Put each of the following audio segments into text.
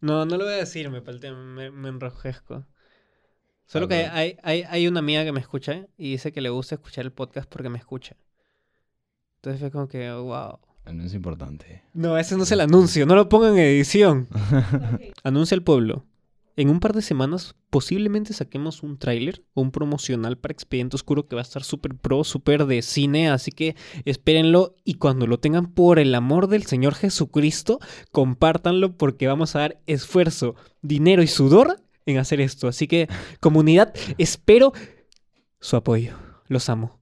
No, no lo voy a decir, me, palte- me, me enrojezco. Solo que hay, hay, hay una amiga que me escucha y dice que le gusta escuchar el podcast porque me escucha. Entonces fue como que, wow. Es importante. No, ese no es el anuncio, no lo pongan en edición. Anuncia al pueblo. En un par de semanas posiblemente saquemos un tráiler o un promocional para Expediente Oscuro que va a estar súper pro, súper de cine, así que espérenlo y cuando lo tengan por el amor del Señor Jesucristo, compártanlo porque vamos a dar esfuerzo, dinero y sudor en hacer esto. Así que comunidad, espero su apoyo. Los amo.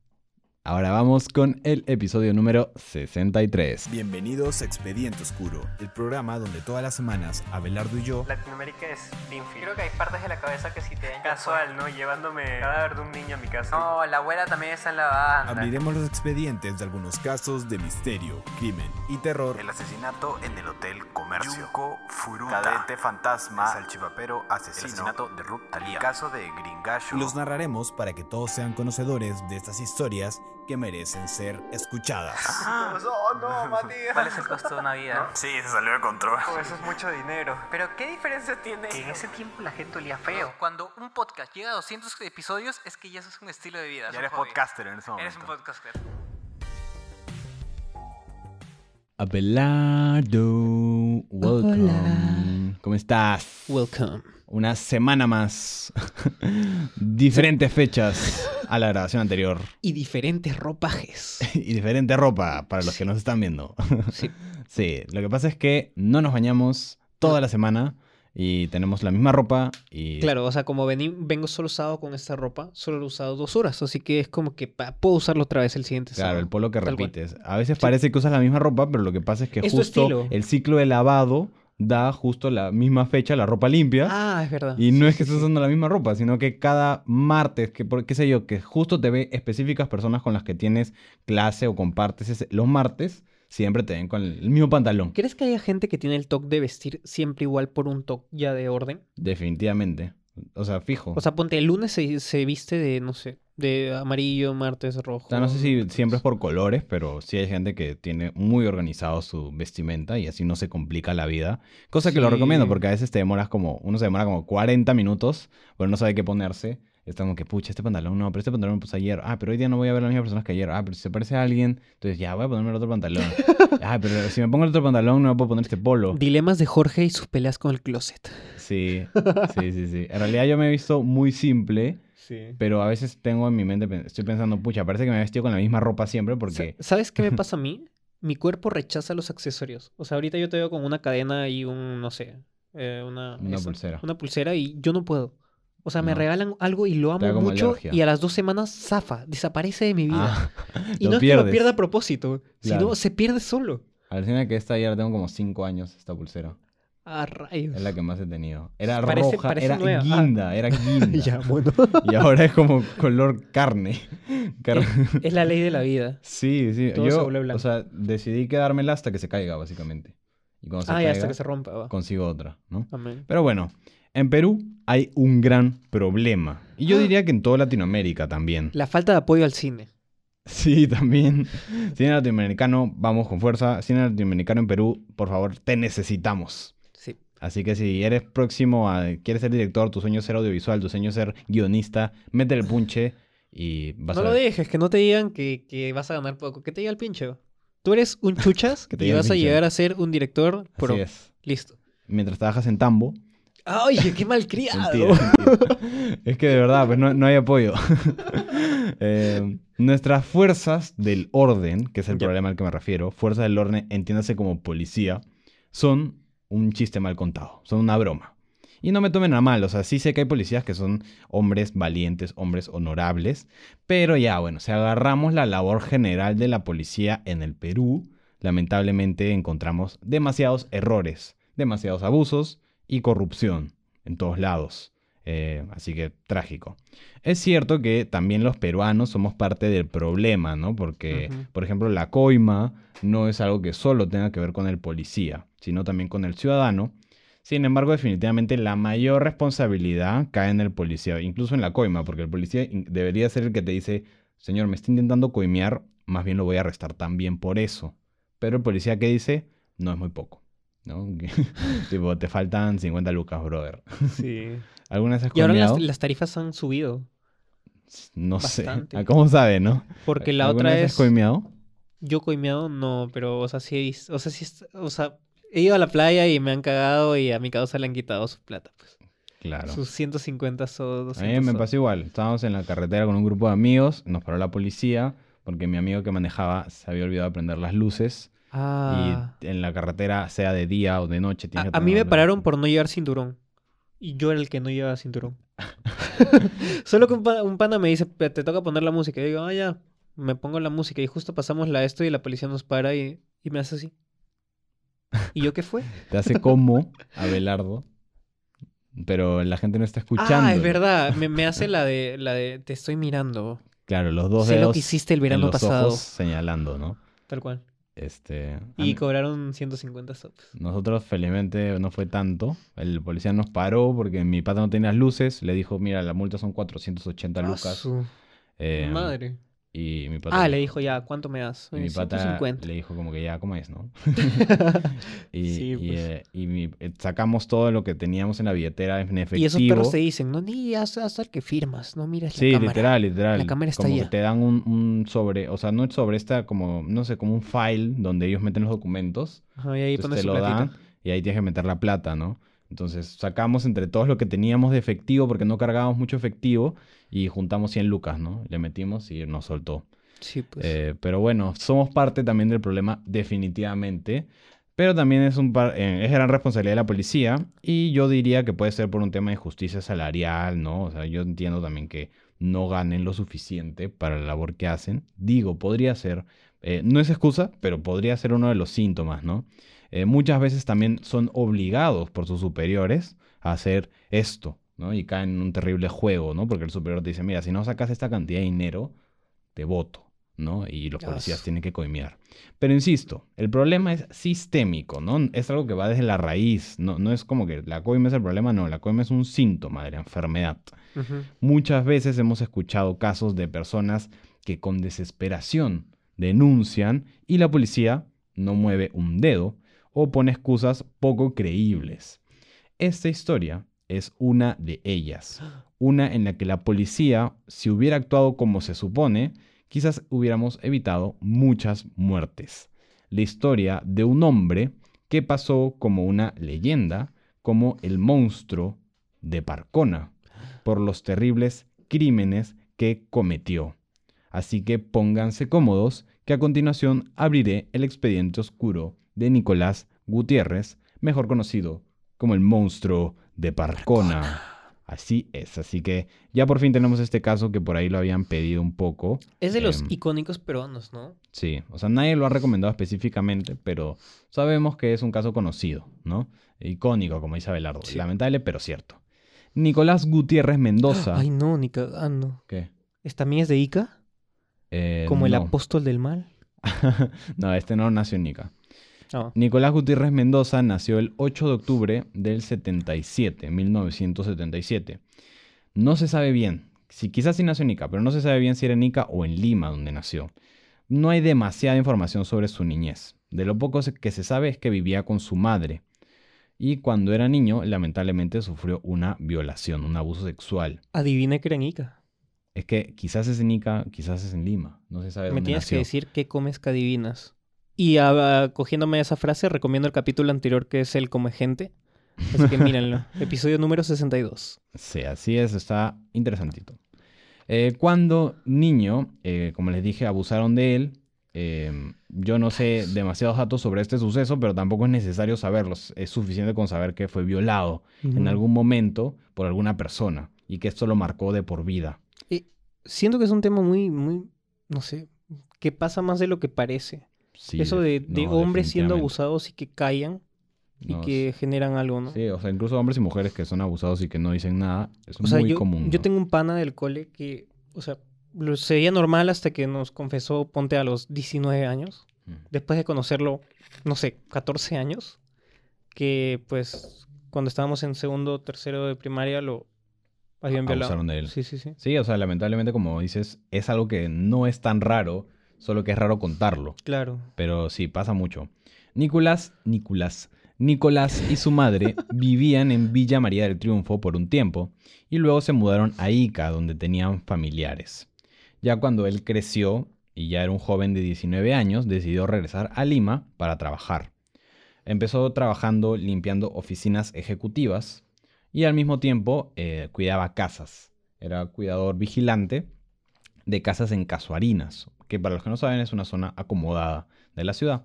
Ahora vamos con el episodio número 63. Bienvenidos a Expediente Oscuro, el programa donde todas las semanas Abelardo y yo Latinoamérica es Springfield. Creo que hay partes de la cabeza que sí te casual, ¿no? Llevándome cadáver de un niño a mi casa. No, la abuela también está en la banda. abriremos los expedientes de algunos casos de misterio, crimen y terror. El asesinato en el Hotel Comercio. Yunko Furuta. Cadete fantasma. Salchipapero asesino. El asesinato de Ruth Talía. El caso de Gringallo. Los narraremos para que todos sean conocedores de estas historias que merecen ser escuchadas. Oh, no, Matías. ¿Cuál es el costo de una vida? Sí, se salió de control. eso es mucho dinero. Pero ¿qué diferencia tiene? Que en ese tiempo la gente olía feo. Cuando un podcast llega a 200 episodios es que ya eso es un estilo de vida. Ya eres hobby. podcaster en ese momento. Eres un podcaster. Abelardo, welcome. ¿Cómo estás? Welcome. Una semana más. Diferentes fechas a la grabación anterior. Y diferentes ropajes. y diferente ropa para los que nos están viendo. Sí. sí, lo que pasa es que no nos bañamos toda la semana y tenemos la misma ropa y Claro, o sea, como vení- vengo solo usado con esta ropa, solo lo he usado dos horas, así que es como que puedo usarlo otra vez el siguiente Claro, sábado. el polo que cual. repites. A veces parece que usas la misma ropa, pero lo que pasa es que Es justo el ciclo de lavado da justo la misma fecha la ropa limpia. Ah, es verdad. Y no es que estés usando la misma ropa, sino que cada martes, que por, qué sé yo, que justo te ve específicas personas con las que tienes clase o compartes ese- los martes, siempre te ven con el mismo pantalón. ¿Crees que haya gente que tiene el toque de vestir siempre igual por un toque ya de orden? Definitivamente. O sea, fijo. O sea, ponte, el lunes se, se viste de, no sé, de amarillo, martes rojo. O sea, no sé si siempre es por colores, pero sí hay gente que tiene muy organizado su vestimenta y así no se complica la vida. Cosa que lo recomiendo porque a veces te demoras como, uno se demora como 40 minutos, pero no sabe qué ponerse. Está como que, pucha, este pantalón no, pero este pantalón me puse ayer. Ah, pero hoy día no voy a ver a las mismas personas que ayer. Ah, pero si se parece a alguien, entonces ya voy a ponerme el otro pantalón. ah, pero si me pongo el otro pantalón no me puedo poner este polo. Dilemas de Jorge y sus peleas con el closet. Sí, sí, sí, sí. En realidad yo me he visto muy simple. Sí. Pero a veces tengo en mi mente, estoy pensando, pucha, parece que me he vestido con la misma ropa siempre porque... ¿Sabes qué me pasa a mí? Mi cuerpo rechaza los accesorios. O sea, ahorita yo te veo con una cadena y un, no sé, eh, una... Una esa, pulsera. Una pulsera y yo no puedo. O sea, me No. regalan algo y lo amo mucho alergia. y a las dos semanas zafa, desaparece de mi vida. Ah, y no es que lo pierda a propósito, sino se pierde solo. Alucina que esta ya la tengo como 5 años, esta pulsera. Rayos. Es la que más he tenido. Era Parece- roja, parece era nueva. Ah. guinda, era guinda. ya, bueno. Y ahora es como color carne. Car- es la ley de la vida. Sí, sí. Todo Yo, o sea, decidí quedármela hasta que se caiga, básicamente. Y cuando se Ah, caiga, hasta que se rompa. va. consigo otra, ¿no? Amén. Pero bueno, en Perú hay un gran problema. Y yo Ah. diría que en toda Latinoamérica también. La falta de apoyo al cine. Sí, también. Cine latinoamericano, vamos con fuerza. Cine latinoamericano en Perú, por favor, te necesitamos. Sí. Así que si eres próximo a, quieres ser director, tu sueño es ser audiovisual, tu sueño es ser guionista, mete el punche y vas No a lo ver. dejes, que no te digan que, que vas a ganar poco. Que te diga el pincho. Tú eres un chuchas Que te y vas a llegar a ser un director pro. Así es. Listo. Mientras trabajas en Tambo. ¡Ay, qué malcriado! Mentira, mentira. es que de verdad, pues no, no hay apoyo. Eh, nuestras fuerzas del orden, que es el problema al que me refiero, fuerzas del orden, entiéndase como policía, son un chiste mal contado, son una broma. Y no me tomen a mal, o sea, sí sé que hay policías que son hombres valientes, hombres honorables, pero ya, bueno, si agarramos la labor general de la policía en el Perú, lamentablemente encontramos demasiados errores, demasiados abusos y corrupción en todos lados. Eh, así que trágico. Es cierto que también los peruanos somos parte del problema, ¿no? Porque, por ejemplo, la coima no es algo que solo tenga que ver con el policía, sino también con el ciudadano. Sin embargo, definitivamente la mayor responsabilidad cae en el policía, incluso en la coima, porque el policía debería ser el que te dice, señor, me está intentando coimear, más bien lo voy a arrestar también por eso. Pero el policía que dice, no es muy poco. ¿no? Tipo, te faltan 50 lucas, brother. Sí. ¿Alguna vez has Y ahora las, tarifas han subido. No sé. bastante. ¿A ¿Cómo sabe, no? Porque la ¿Alguna otra vez es. has coimeado? Yo coimeado no, pero, o sea, sí. O sea, sí. O sea, he ido a la playa y me han cagado y a mi causa le han quitado su plata, pues. Claro. Sus 150 so, A 200 mí me pasó igual. Estábamos en la carretera con un grupo de amigos, nos paró la policía porque mi amigo que manejaba se había olvidado de prender las luces Ah. y en la carretera, sea de día o de noche, tienes A, que a mí me pararon por no llevar cinturón. Y yo era el que no llevaba cinturón. Solo que un, pa- un pana me dice, "Pe- te toca poner la música. Y yo digo, ah, ya, me pongo la música. Y justo pasamos la esto y la policía nos para y, y me hace así. ¿Y yo qué fue? Te hace como Abelardo, pero la gente no está escuchando. Ah, es verdad. Me, me hace la de, la de, te estoy mirando. Claro, los dos sé lo que hiciste el en verano los pasado. ojos señalando, ¿no? Tal cual. Este, Y cobraron 150 sops. nosotros felizmente no fue tanto. El policía nos paró porque mi pata no tenía las luces. Le dijo, mira, la multa son 480 Ah, lucas. Eh, madre. Y mi pata Ah, le dijo ya, ¿cuánto me das? Y mi "Eh, pata 150. le dijo como que ya, ¿cómo es, no? y Sí, y, pues. eh, y mi- eh, sacamos todo lo que teníamos en la billetera en efectivo. Y esos perros te dicen, no, ni haz el que firmas, no miras Sí, la cámara. literal, literal. La cámara está como allá. que te dan un, un sobre, o sea, no es sobre, está como, no sé, como un file donde ellos meten los documentos. Ajá, y ahí pones te lo dan y ahí tienes que meter la plata, ¿no? Entonces sacamos entre todos lo que teníamos de efectivo porque no cargábamos mucho efectivo y juntamos 100 lucas, ¿no? Le metimos y nos soltó. Sí, pues. Eh, pero bueno, somos parte también del problema definitivamente. Pero también es, un par- eh, es gran responsabilidad de la policía y yo diría que puede ser por un tema de justicia salarial, ¿no? O sea, yo entiendo también que no ganen lo suficiente para la labor que hacen. Digo, podría ser, eh, no es excusa, pero podría ser uno de los síntomas, ¿no? Muchas veces también son obligados por sus superiores a hacer esto, ¿no? Y caen en un terrible juego, ¿no? Porque el superior te dice, mira, si no sacas esta cantidad de dinero, te voto, ¿no? Y los policías tienen que coimear. Pero insisto, el problema es sistémico, ¿no? Es algo que va desde la raíz, no, no es como que la coima es el problema, no, la coima es un síntoma de la enfermedad. Muchas veces hemos escuchado casos de personas que con desesperación denuncian y la policía no mueve un dedo o pone excusas poco creíbles. Esta historia es una de ellas, una en la que la policía, si hubiera actuado como se supone, quizás hubiéramos evitado muchas muertes. La historia de un hombre que pasó como una leyenda, como el monstruo de Parcona, por los terribles crímenes que cometió. Así que pónganse cómodos, que a continuación abriré el expediente oscuro de Nicolás Gutiérrez, mejor conocido como el monstruo de Parcona. Así es, así que ya por fin tenemos este caso que por ahí lo habían pedido un poco. Es de los Em, icónicos peruanos, ¿no? Sí, o sea, nadie lo ha recomendado específicamente, pero sabemos que es un caso conocido, ¿no? Icónico, como dice Abelardo. Sí. Lamentable, pero cierto. Nicolás Gutiérrez Mendoza. Ay, no, ni cagando. ¿Qué? ¿Es también es de Ica? Eh, ¿Como el no. apóstol del mal? no, este no nació en Nica. Ah, Nicolás Gutiérrez Mendoza nació el 8 de octubre del 77, 1977. No se sabe bien, si quizás sí nació en Ica, pero no se sabe bien si era en Ica o en Lima donde nació. No hay demasiada información sobre su niñez. De lo poco que se sabe es que vivía con su madre. Y cuando era niño, lamentablemente sufrió una violación, un abuso sexual. adivina que era en Ica. Es que quizás es en Ica, quizás es en Lima. No se sabe Me dónde tienes nació. que decir qué comes que adivinas. Y ah, cogiéndome esa frase, recomiendo el capítulo anterior que es el come gente. Así que mírenlo. Episodio número 62. Sí, así es, está interesantito. Eh, cuando niño, eh, como les dije, abusaron de él. eh, yo no sé demasiados datos sobre este suceso, pero tampoco es necesario saberlos. Es suficiente con saber que fue violado en algún momento por alguna persona y que esto lo marcó de por vida. Siento que es un tema muy, muy, no sé, que pasa más de lo que parece. Sí, Eso de, de no, hombres siendo abusados y que callan y No, que generan algo, ¿no? Sí, o sea, incluso hombres y mujeres que son abusados y que no dicen nada, es O sea, muy yo, común. yo ¿no? tengo un pana del cole que, o sea, lo sería normal hasta que nos confesó, ponte a los 19 años, Mm. después de conocerlo, no sé, 14 años, que pues cuando estábamos en segundo tercero de primaria lo habían violado. De él. Sí, sí, sí. Sí, o sea, lamentablemente, como dices, es algo que no es tan raro, solo que es raro contarlo. Claro. Pero sí, pasa mucho. Nicolás, Nicolás Nicolás y su madre vivían en Villa María del Triunfo por un tiempo y luego se mudaron a Ica, donde tenían familiares. Ya cuando él creció y ya era un joven de 19 años, decidió regresar a Lima para trabajar. Empezó trabajando limpiando oficinas ejecutivas y al mismo tiempo eh, cuidaba casas. Era cuidador vigilante de casas en Casuarinas, que para los que no saben es una zona acomodada de la ciudad.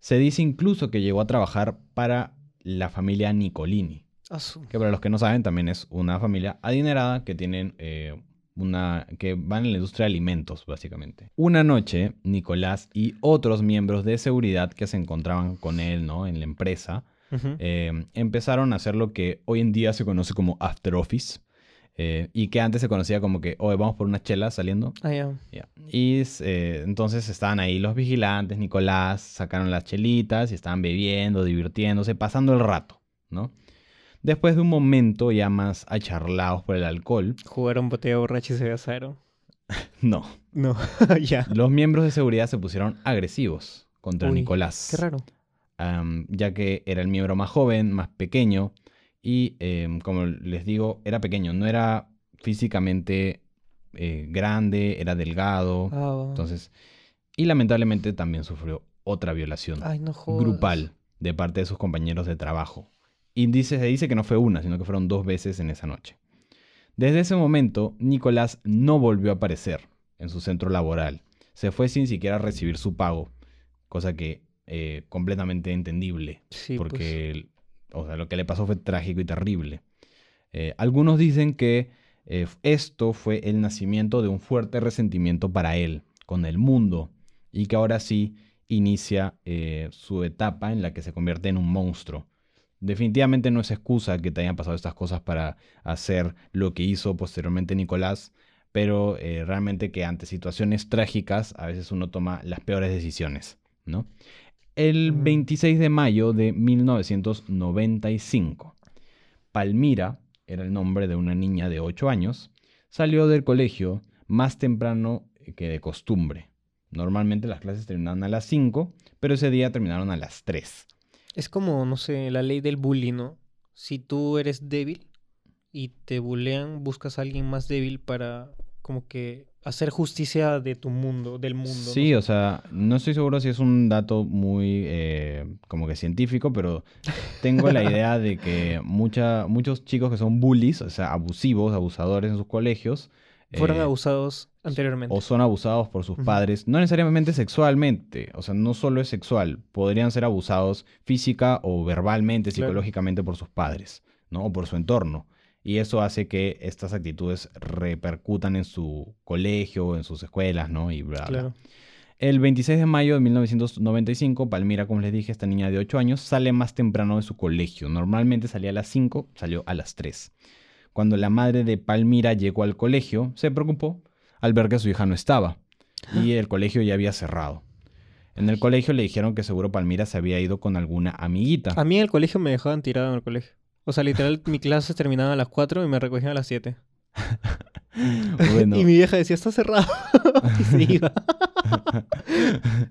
Se dice incluso que llegó a trabajar para la familia Nicolini, Asu. que para los que no saben también es una familia adinerada que tienen eh, una que van en la industria de alimentos básicamente. Una noche, Nicolás y otros miembros de seguridad que se encontraban con él, ¿no? En la empresa, eh, empezaron a hacer lo que hoy en día se conoce como after office eh, y que antes se conocía como que, oye, vamos por una chela saliendo. Ah, ya. Ya. Y eh, entonces estaban ahí los vigilantes, Nicolás, sacaron las chelitas y estaban bebiendo, divirtiéndose, pasando el rato, ¿no? Después de un momento ya más acharlados por el alcohol, Jugaron botella borracha y se besaron. no, No, ya. los miembros de seguridad se pusieron agresivos contra Uy, Nicolás. Qué raro. ya que era el miembro más joven, más pequeño y, em, como les digo, era pequeño, no era físicamente eh, grande, era delgado. Ah, Entonces, y lamentablemente también sufrió otra violación Ay, no jodas. grupal de parte de sus compañeros de trabajo. Y dice, se dice que no fue una, sino que fueron dos veces en esa noche. Desde ese momento, Nicolás no volvió a aparecer en su centro laboral. Se fue sin siquiera recibir su pago, cosa que eh, completamente entendible, Sí, porque el- o sea, lo que le pasó fue trágico y terrible. Eh, algunos dicen que eh, esto fue el nacimiento de un fuerte resentimiento para él, con el mundo, y que ahora sí inicia eh, su etapa en la que se convierte en un monstruo. Definitivamente no es excusa que te hayan pasado estas cosas para hacer lo que hizo posteriormente Nicolás, pero realmente que ante situaciones trágicas a veces uno toma las peores decisiones, ¿no? El Mm. 26 de mayo de 1995, Palmira, era el nombre de una niña de 8 años, salió del colegio más temprano que de costumbre. Normalmente las clases terminaban a las 5, pero ese día terminaron a las 3. Es como, no sé, la ley del bullying, ¿no? Si tú eres débil y te bulean, buscas a alguien más débil para como que hacer justicia de tu mundo, del mundo. Sí, o sea, no estoy seguro si es un dato muy eh, como que científico, pero tengo la idea de que mucha, muchos chicos que son bullies, o sea, abusivos, abusadores en sus colegios, Fueron eh, abusados anteriormente. o son abusados por sus padres, no necesariamente sexualmente, o sea, no solo es sexual, podrían ser abusados física o verbalmente, Claro. psicológicamente por sus padres, ¿no? O por su entorno. Y eso hace que estas actitudes repercutan en su colegio, en sus escuelas, ¿no? Y bla, bla. Claro. El 26 de mayo de 1995, Palmira, como les dije, esta niña de 8 años, sale más temprano de su colegio. Normalmente salía a las 5, salió a las 3. Cuando la madre de Palmira llegó al colegio, se preocupó al ver que su hija no estaba y el colegio ya había cerrado. En el colegio le dijeron que seguro Palmira se había ido con alguna amiguita. A mí en el colegio me dejaban tirado en el colegio. O sea, literal, mi clase terminaba a las 4 y me recogían a las 7. Bueno, Y mi vieja decía, está cerrado. y se iba.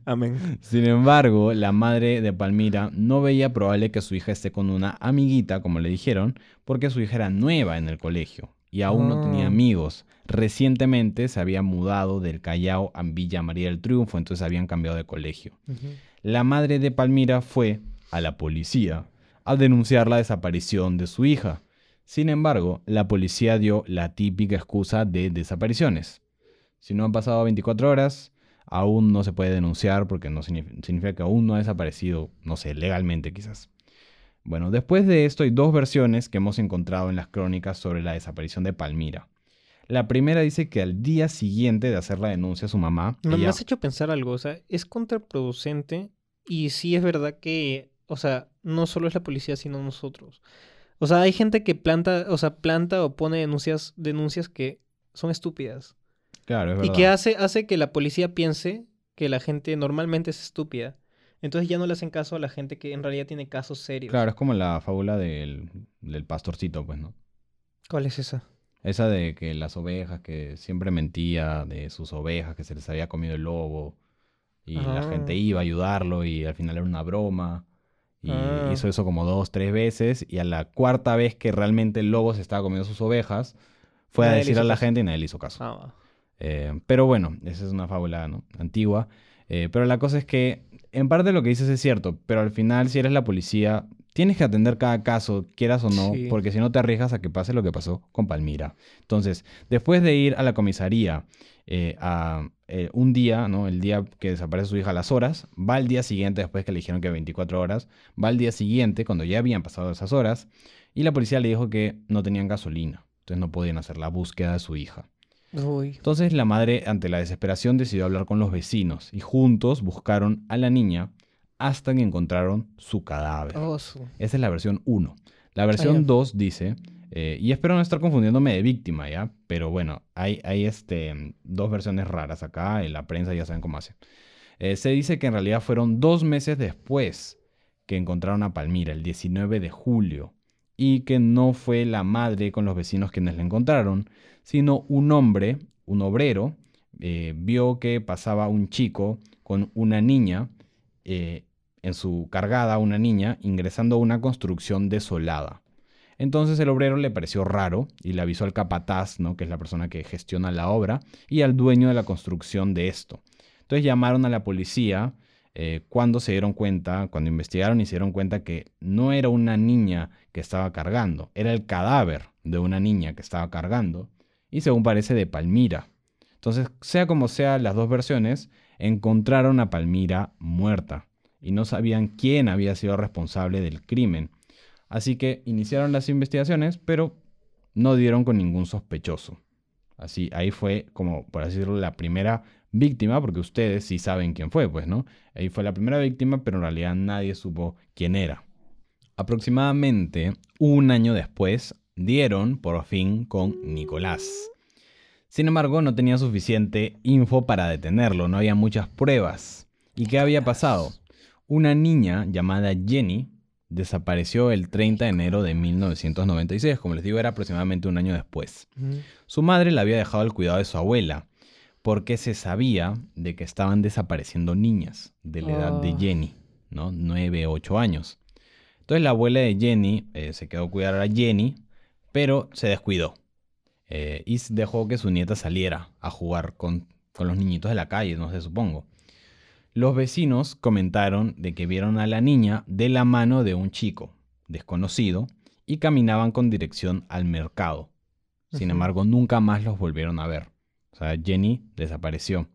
Amén. Sin embargo, la madre de Palmira no veía probable que su hija esté con una amiguita, como le dijeron, porque su hija era nueva en el colegio y aún no tenía Ah. amigos. Recientemente se había mudado del Callao a Villa María del Triunfo, entonces habían cambiado de colegio. La madre de Palmira fue a la policía a denunciar la desaparición de su hija. Sin embargo, la policía dio la típica excusa de desapariciones. Si no han pasado 24 horas, aún no se puede denunciar porque no signif- significa que aún no ha desaparecido, no sé, legalmente quizás. Bueno, después de esto hay dos versiones que hemos encontrado en las crónicas sobre la desaparición de Palmira. La primera dice que al día siguiente de hacer la denuncia a su mamá, Me, me ella- has hecho pensar algo, o sea, es contraproducente y sí es verdad que, o sea, no solo es la policía, sino nosotros. O sea, hay gente que planta, o sea, planta o pone denuncias, denuncias que son estúpidas. claro, es Y verdad. que hace, hace que la policía piense que la gente normalmente es estúpida. Entonces ya no le hacen caso a la gente que en realidad tiene casos serios. Claro, es como la fábula del, del pastorcito, pues, ¿no? ¿Cuál es esa? Esa de que las ovejas, que siempre mentía de sus ovejas, que se les había comido el lobo, y la Ah. gente iba a ayudarlo y al final era una broma, Y Ah. hizo eso como dos, tres veces. Y a la cuarta vez que realmente el lobo se estaba comiendo sus ovejas, fue a Nadie decir a la caso. gente y nadie le hizo caso. Ah. Eh, pero bueno, esa es una fábula ¿no? antigua. Eh, pero la cosa es que, en parte lo que dices es cierto, pero al final, si eres la policía, tienes que atender cada caso, quieras o no, Sí. porque si no te arriesgas a que pase lo que pasó con Palmira. Entonces, después de ir a la comisaría eh, a, eh, un día, ¿no? el día que desaparece su hija a las horas, va al día siguiente, después que le dijeron que 24 horas, va al día siguiente, cuando ya habían pasado esas horas, y la policía le dijo que no tenían gasolina, entonces no podían hacer la búsqueda de su hija. Uy. Entonces la madre, ante la desesperación, decidió hablar con los vecinos y juntos buscaron a la niña hasta que encontraron su cadáver. Oh, su- Esa es la versión 1. La versión ya. 2 dice, eh, y espero no estar confundiéndome de víctima, ¿ya? Pero bueno, hay, hay este, dos versiones raras acá, en la prensa ya saben cómo hace. Eh, se dice que en realidad fueron dos meses después que encontraron a Palmira, el 19 de julio, y que no fue la madre con los vecinos quienes la encontraron, sino un hombre, un obrero, eh, vio que pasaba un chico con una niña, eh, en su cargada una niña, ingresando a una construcción desolada. Entonces el obrero le pareció raro y le avisó al capataz, ¿no? que es la persona que gestiona la obra, y al dueño de la construcción de esto. Entonces llamaron a la policía eh, cuando se dieron cuenta, cuando investigaron y se dieron cuenta que no era una niña que estaba cargando, era el cadáver de una niña que estaba cargando, y según parece de Palmira. Entonces, sea como sea las dos versiones, encontraron a Palmira muerta y no sabían quién había sido responsable del crimen. Así que iniciaron las investigaciones, pero no dieron con ningún sospechoso. Así, ahí fue como, por así decirlo, la primera víctima, porque ustedes sí saben quién fue, pues, ¿no? Ahí fue la primera víctima, pero en realidad nadie supo quién era. Aproximadamente un año después, dieron por fin con Nicolás. Sin embargo, no tenía suficiente info para detenerlo, no había muchas pruebas. ¿Y qué había pasado? Una niña llamada Jenny desapareció el 30 de enero de 1996, como les digo, era aproximadamente un año después. Su madre la había dejado al cuidado de su abuela, porque se sabía de que estaban desapareciendo niñas de la edad de Ah. Jenny, ¿no? 9, 8 años. Entonces la abuela de Jenny eh, se quedó a cuidar a Jenny, pero se descuidó. eh, y dejó que su nieta saliera a jugar con, con los niñitos de la calle, no sé, supongo. Los vecinos comentaron de que vieron a la niña de la mano de un chico desconocido y caminaban con dirección al mercado. Sin embargo, nunca más los volvieron a ver. O sea, Jenny desapareció.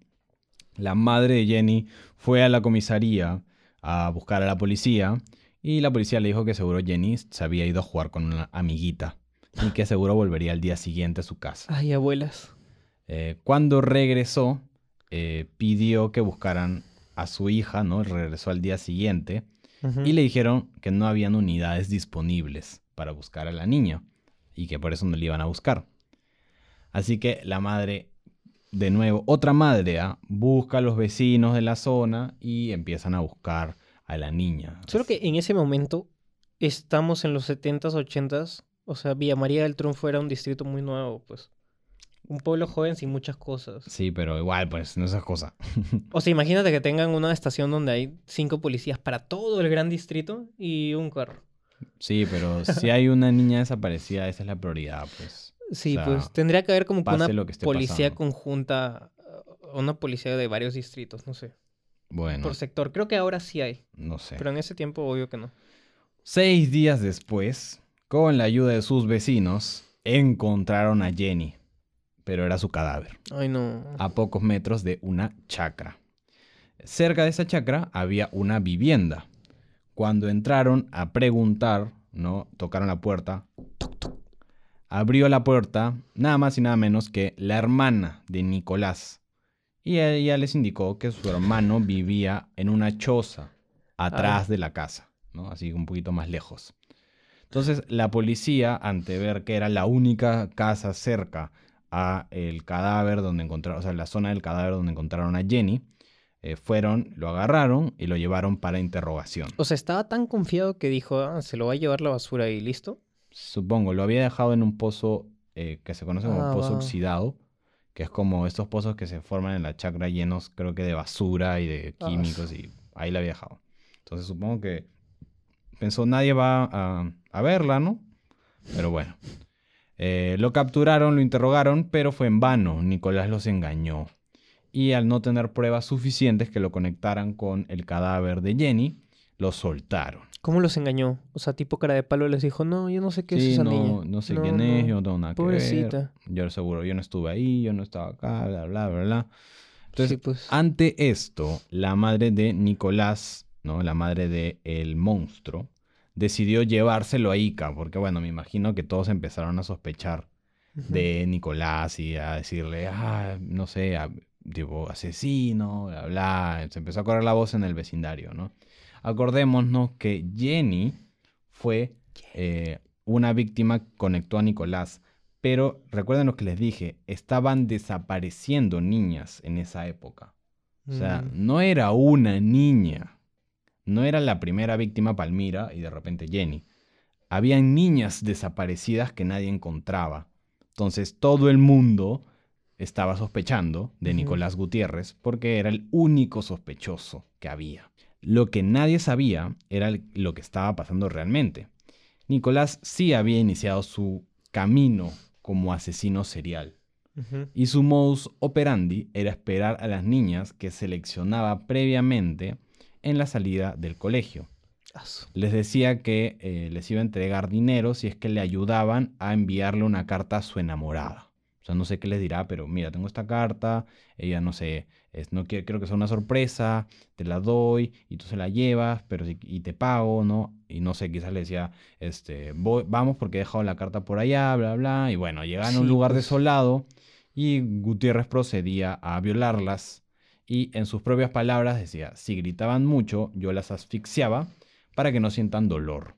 La madre de Jenny fue a la comisaría a buscar a la policía y la policía le dijo que seguro Jenny se había ido a jugar con una amiguita y que seguro volvería al día siguiente a su casa. Ay, abuelas. Eh, cuando regresó, eh, pidió que buscaran a su hija, ¿no? Regresó al día siguiente y le dijeron que no habían unidades disponibles para buscar a la niña y que por eso no le iban a buscar. Así que la madre, de nuevo, otra madre, ¿ah? busca a los vecinos de la zona y empiezan a buscar a la niña. Solo que en ese momento estamos en los 70s, 80s. O sea, Villa María del Triunfo era un distrito muy nuevo, pues. Un pueblo joven sin muchas cosas. Sí, pero igual, pues no esas cosas. O sea, imagínate que tengan una estación donde hay cinco policías para todo el gran distrito y un carro. Sí, pero si hay una niña desaparecida, esa es la prioridad, pues. Sí, O sea, pues tendría que haber como que una que policía pasando. conjunta, una policía de varios distritos, no sé, Bueno, por sector. Creo que ahora sí hay, no sé. pero en ese tiempo obvio que no. Seis días después, con la ayuda de sus vecinos, encontraron a Jenny, pero era su cadáver, Ay, no. a pocos metros de una chacra. Cerca de esa chacra había una vivienda. Cuando entraron a preguntar, ¿no? Tocaron la puerta. Toc, toc. Abrió la puerta nada más y nada menos que la hermana de Nicolás. Y ella les indicó que su hermano vivía en una choza atrás de la casa, ¿no? Así un poquito más lejos. Entonces la policía, ante ver que era la única casa cerca a el cadáver donde encontraron, o sea, la zona del cadáver donde encontraron a Jenny, eh, fueron, lo agarraron y lo llevaron para interrogación. O sea, estaba tan confiado que dijo, "Ah, se lo va a llevar la basura y listo. Supongo, lo había dejado en un pozo eh, que se conoce como Ah, pozo oxidado, que es como estos pozos que se forman en la chacra llenos, creo que de basura y de Ah, químicos, y ahí lo había dejado. Entonces supongo que pensó nadie va a, a verla, ¿no? Pero bueno. Eh, lo capturaron, lo interrogaron, pero fue en vano. Nicolás los engañó. Y al no tener pruebas suficientes que lo conectaran con el cadáver de Jenny, lo soltaron. ¿Cómo los engañó? O sea, tipo cara de palo les dijo, no, yo no sé qué es esa no, niña. no sé No, quién no. es, yo no tengo nada que ver. Pobrecita. Yo seguro, yo no estuve ahí, yo no estaba acá, bla, bla, bla, bla. Entonces, Sí, pues. ante esto, la madre de Nicolás, ¿no? La madre de el monstruo, decidió llevárselo a Ica, porque bueno, me imagino que todos empezaron a sospechar de Nicolás y a decirle, ah, no sé, a- tipo asesino, bla, bla. Se empezó a correr la voz en el vecindario, ¿no? Acordémonos que Jenny fue eh, una víctima que conectó a Nicolás. Pero recuerden lo que les dije, estaban desapareciendo niñas en esa época. O sea, Mm. no era una niña. No era la primera víctima Palmira y de repente Jenny. Habían niñas desaparecidas que nadie encontraba. Entonces todo el mundo estaba sospechando de. Nicolás Gutiérrez porque era el único sospechoso que había. Lo que nadie sabía era lo que estaba pasando realmente. Nicolás sí había iniciado su camino como asesino serial. Y su modus operandi era esperar a las niñas que seleccionaba previamente en la salida del colegio. Les decía que eh, les iba a entregar dinero si es que le ayudaban a enviarle una carta a su enamorada. O sea, no sé qué les dirá, pero mira, tengo esta carta, ella no sé, es, no quiero, quiero que sea una sorpresa, te la doy y tú se la llevas, pero si- y te pago, ¿no? Y no sé, quizás le decía, este, voy- vamos porque he dejado la carta por allá, bla, bla, y bueno, llegan a un lugar pues. desolado y Gutiérrez procedía a violarlas y en sus propias palabras decía, si gritaban mucho, yo las asfixiaba para que no sientan dolor.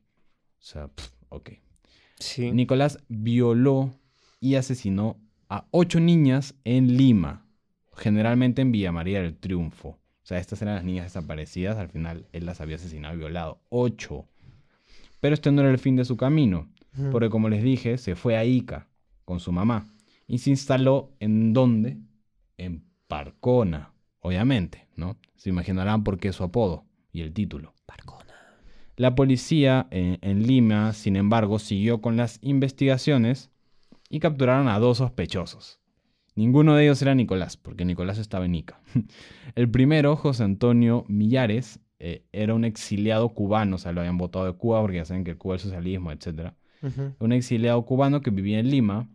O sea, pf, ok. Sí. Nicolás violó y asesinó a ocho niñas en Lima, generalmente en Villa María del Triunfo. O sea, estas eran las niñas desaparecidas, al final él las había asesinado y violado. Ocho. Pero este no era el fin de su camino, porque como les dije, se fue a Ica con su mamá y se instaló en dónde? En Parcona, obviamente, ¿no? Se imaginarán por qué su apodo y el título. Parcona. La policía en, en Lima, sin embargo, siguió con las investigaciones y capturaron a dos sospechosos. Ninguno de ellos era Nicolás, porque Nicolás estaba en Ica. El primero, José Antonio Millares, eh, era un exiliado cubano, o sea, lo habían votado de Cuba porque ya saben que Cuba es socialismo, etc. Un exiliado cubano que vivía en Lima.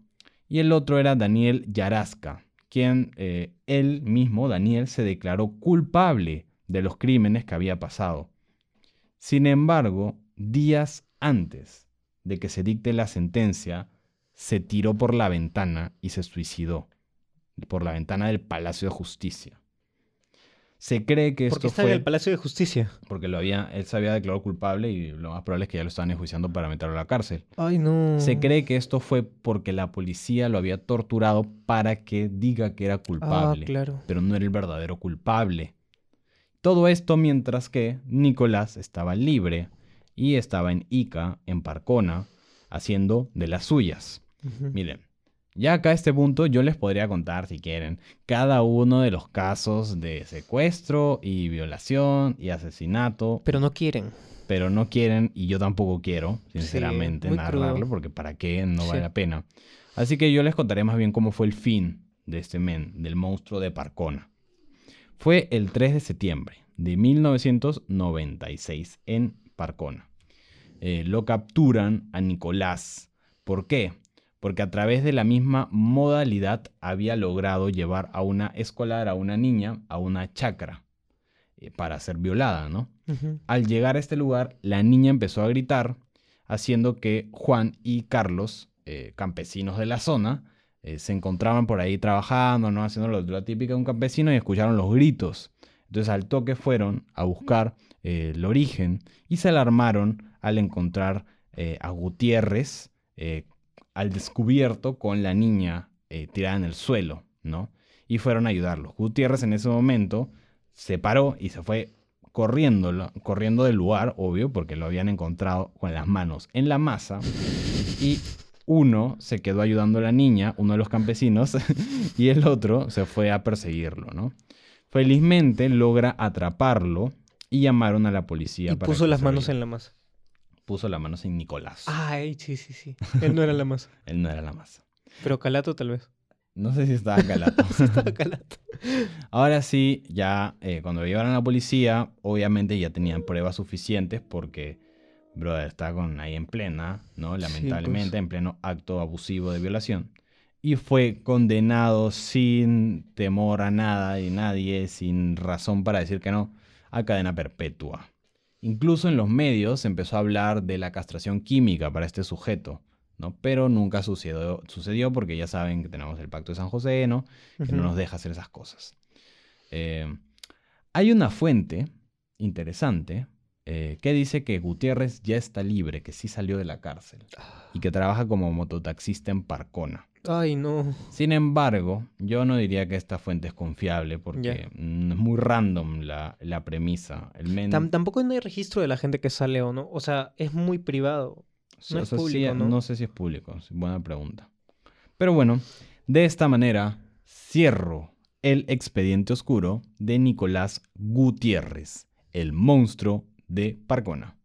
Y el otro era Daniel Yarasca, quien eh, él mismo, Daniel, se declaró culpable de los crímenes que había pasado. Sin embargo, días antes de que se dicte la sentencia, se tiró por la ventana y se suicidó. Por la ventana del Palacio de Justicia. Se cree que Porque esto está fue en el Palacio de Justicia. porque lo había, él se había declarado culpable y lo más probable es que ya lo estaban enjuiciando para meterlo a la cárcel. Ay, no. Se cree que esto fue porque la policía lo había torturado para que diga que era Ah, culpable, claro. pero no era el verdadero culpable. Todo esto mientras que Nicolás estaba libre y estaba en Ica, en Parcona, haciendo de las suyas. Miren, ya acá a este punto yo les podría contar, si quieren, cada uno de los casos de secuestro y violación y asesinato, Pero no quieren. pero no quieren y yo tampoco quiero, sinceramente, narrarlo crudo. porque para qué no Sí. vale la pena. Así que yo les contaré más bien cómo fue el fin de este men, del monstruo de Parcona. Fue el 3 de septiembre de 1996 en Parcona. Eh, lo capturan a Nicolás. ¿Por qué? Porque a través de la misma modalidad había logrado llevar a una escolar, a una niña, a una chacra eh, para ser violada, ¿no? Al llegar a este lugar, la niña empezó a gritar, haciendo que Juan y Carlos, eh, campesinos de la zona, eh, se encontraban por ahí trabajando, ¿no? Haciendo lo, lo típico de un campesino y escucharon los gritos. Entonces al toque fueron a buscar eh, el origen y se alarmaron al encontrar eh, a Gutiérrez eh, al descubierto con la niña eh, tirada en el suelo, ¿no? Y fueron a ayudarlo. Gutiérrez en ese momento se paró y se fue corriendo, corriendo del lugar, obvio, porque lo habían encontrado con las manos en la masa. Y uno se quedó ayudando a la niña, uno de los campesinos, y el otro se fue a perseguirlo, ¿no? Felizmente logra atraparlo y llamaron a la policía. Y para puso las manos en la masa. Puso la mano sin Nicolás. Ay, sí, sí, sí. Él no era la masa. Él no era la masa. Pero Calato tal vez. No sé si estaba calato. Estaba Calato. Ahora sí, ya eh, cuando lo llevaron a la policía, obviamente ya tenían pruebas suficientes porque, brother, está con ahí en plena, ¿no? Lamentablemente, pues. en pleno acto abusivo de violación. Y fue condenado sin temor a nada y nadie, sin razón para decir que no, a cadena perpetua. Incluso en los medios se empezó a hablar de la castración química para este sujeto, ¿no? Pero nunca sucedió, sucedió porque ya saben que tenemos el pacto de San José, ¿no? que no nos deja hacer esas cosas. Eh, hay una fuente interesante eh, que dice que Gutiérrez ya está libre, que sí salió de la cárcel y que trabaja como mototaxista en Parcona. Ay, no. Sin embargo, yo no diría que esta fuente es confiable porque mm, es muy random la, la premisa. El men, Tam- tampoco no hay registro de la gente que sale o no. O sea, es muy privado. no o es sea, sí, público, ¿no? sé si es público, buena pregunta. Pero bueno, de esta manera cierro el expediente oscuro de Nicolás Gutiérrez, el monstruo de Parcona.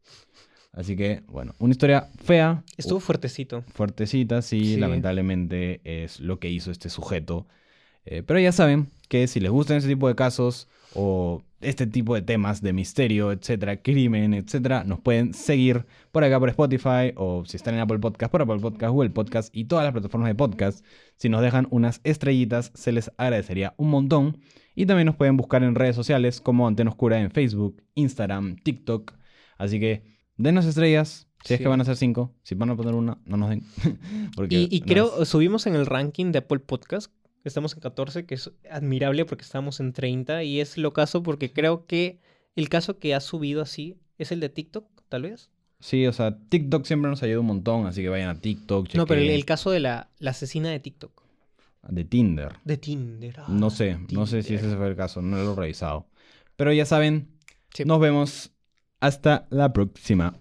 Así que, bueno, una historia fea, Estuvo fuertecito. fuertecita, sí, Sí. lamentablemente es lo que hizo este sujeto. Eh, pero ya saben que si les gustan ese tipo de casos o este tipo de temas de misterio, etcétera, crimen, etcétera, nos pueden seguir por acá por Spotify o si están en Apple Podcast, por Apple Podcast, Google Podcast y todas las plataformas de podcast. Si nos dejan unas estrellitas, se les agradecería un montón. Y también nos pueden buscar en redes sociales como Antena Oscura en Facebook, Instagram, TikTok. Así que denos estrellas. Si es que van a ser cinco, si van a poner una, no nos den. Porque Y, y no creo, es- subimos en el ranking de Apple Podcast. Estamos en 14, que es admirable porque estamos en 30. Y es lo caso porque creo que el caso que ha subido así es el de TikTok, tal vez. Sí, o sea, TikTok siempre nos ayuda un montón, así que vayan a TikTok, No, pero el, caso de la, la asesina de TikTok. de Tinder. De Tinder. ah, No sé, no sé si ese fue el caso, no lo he revisado. Pero ya saben, Sí. nos vemos hasta la próxima.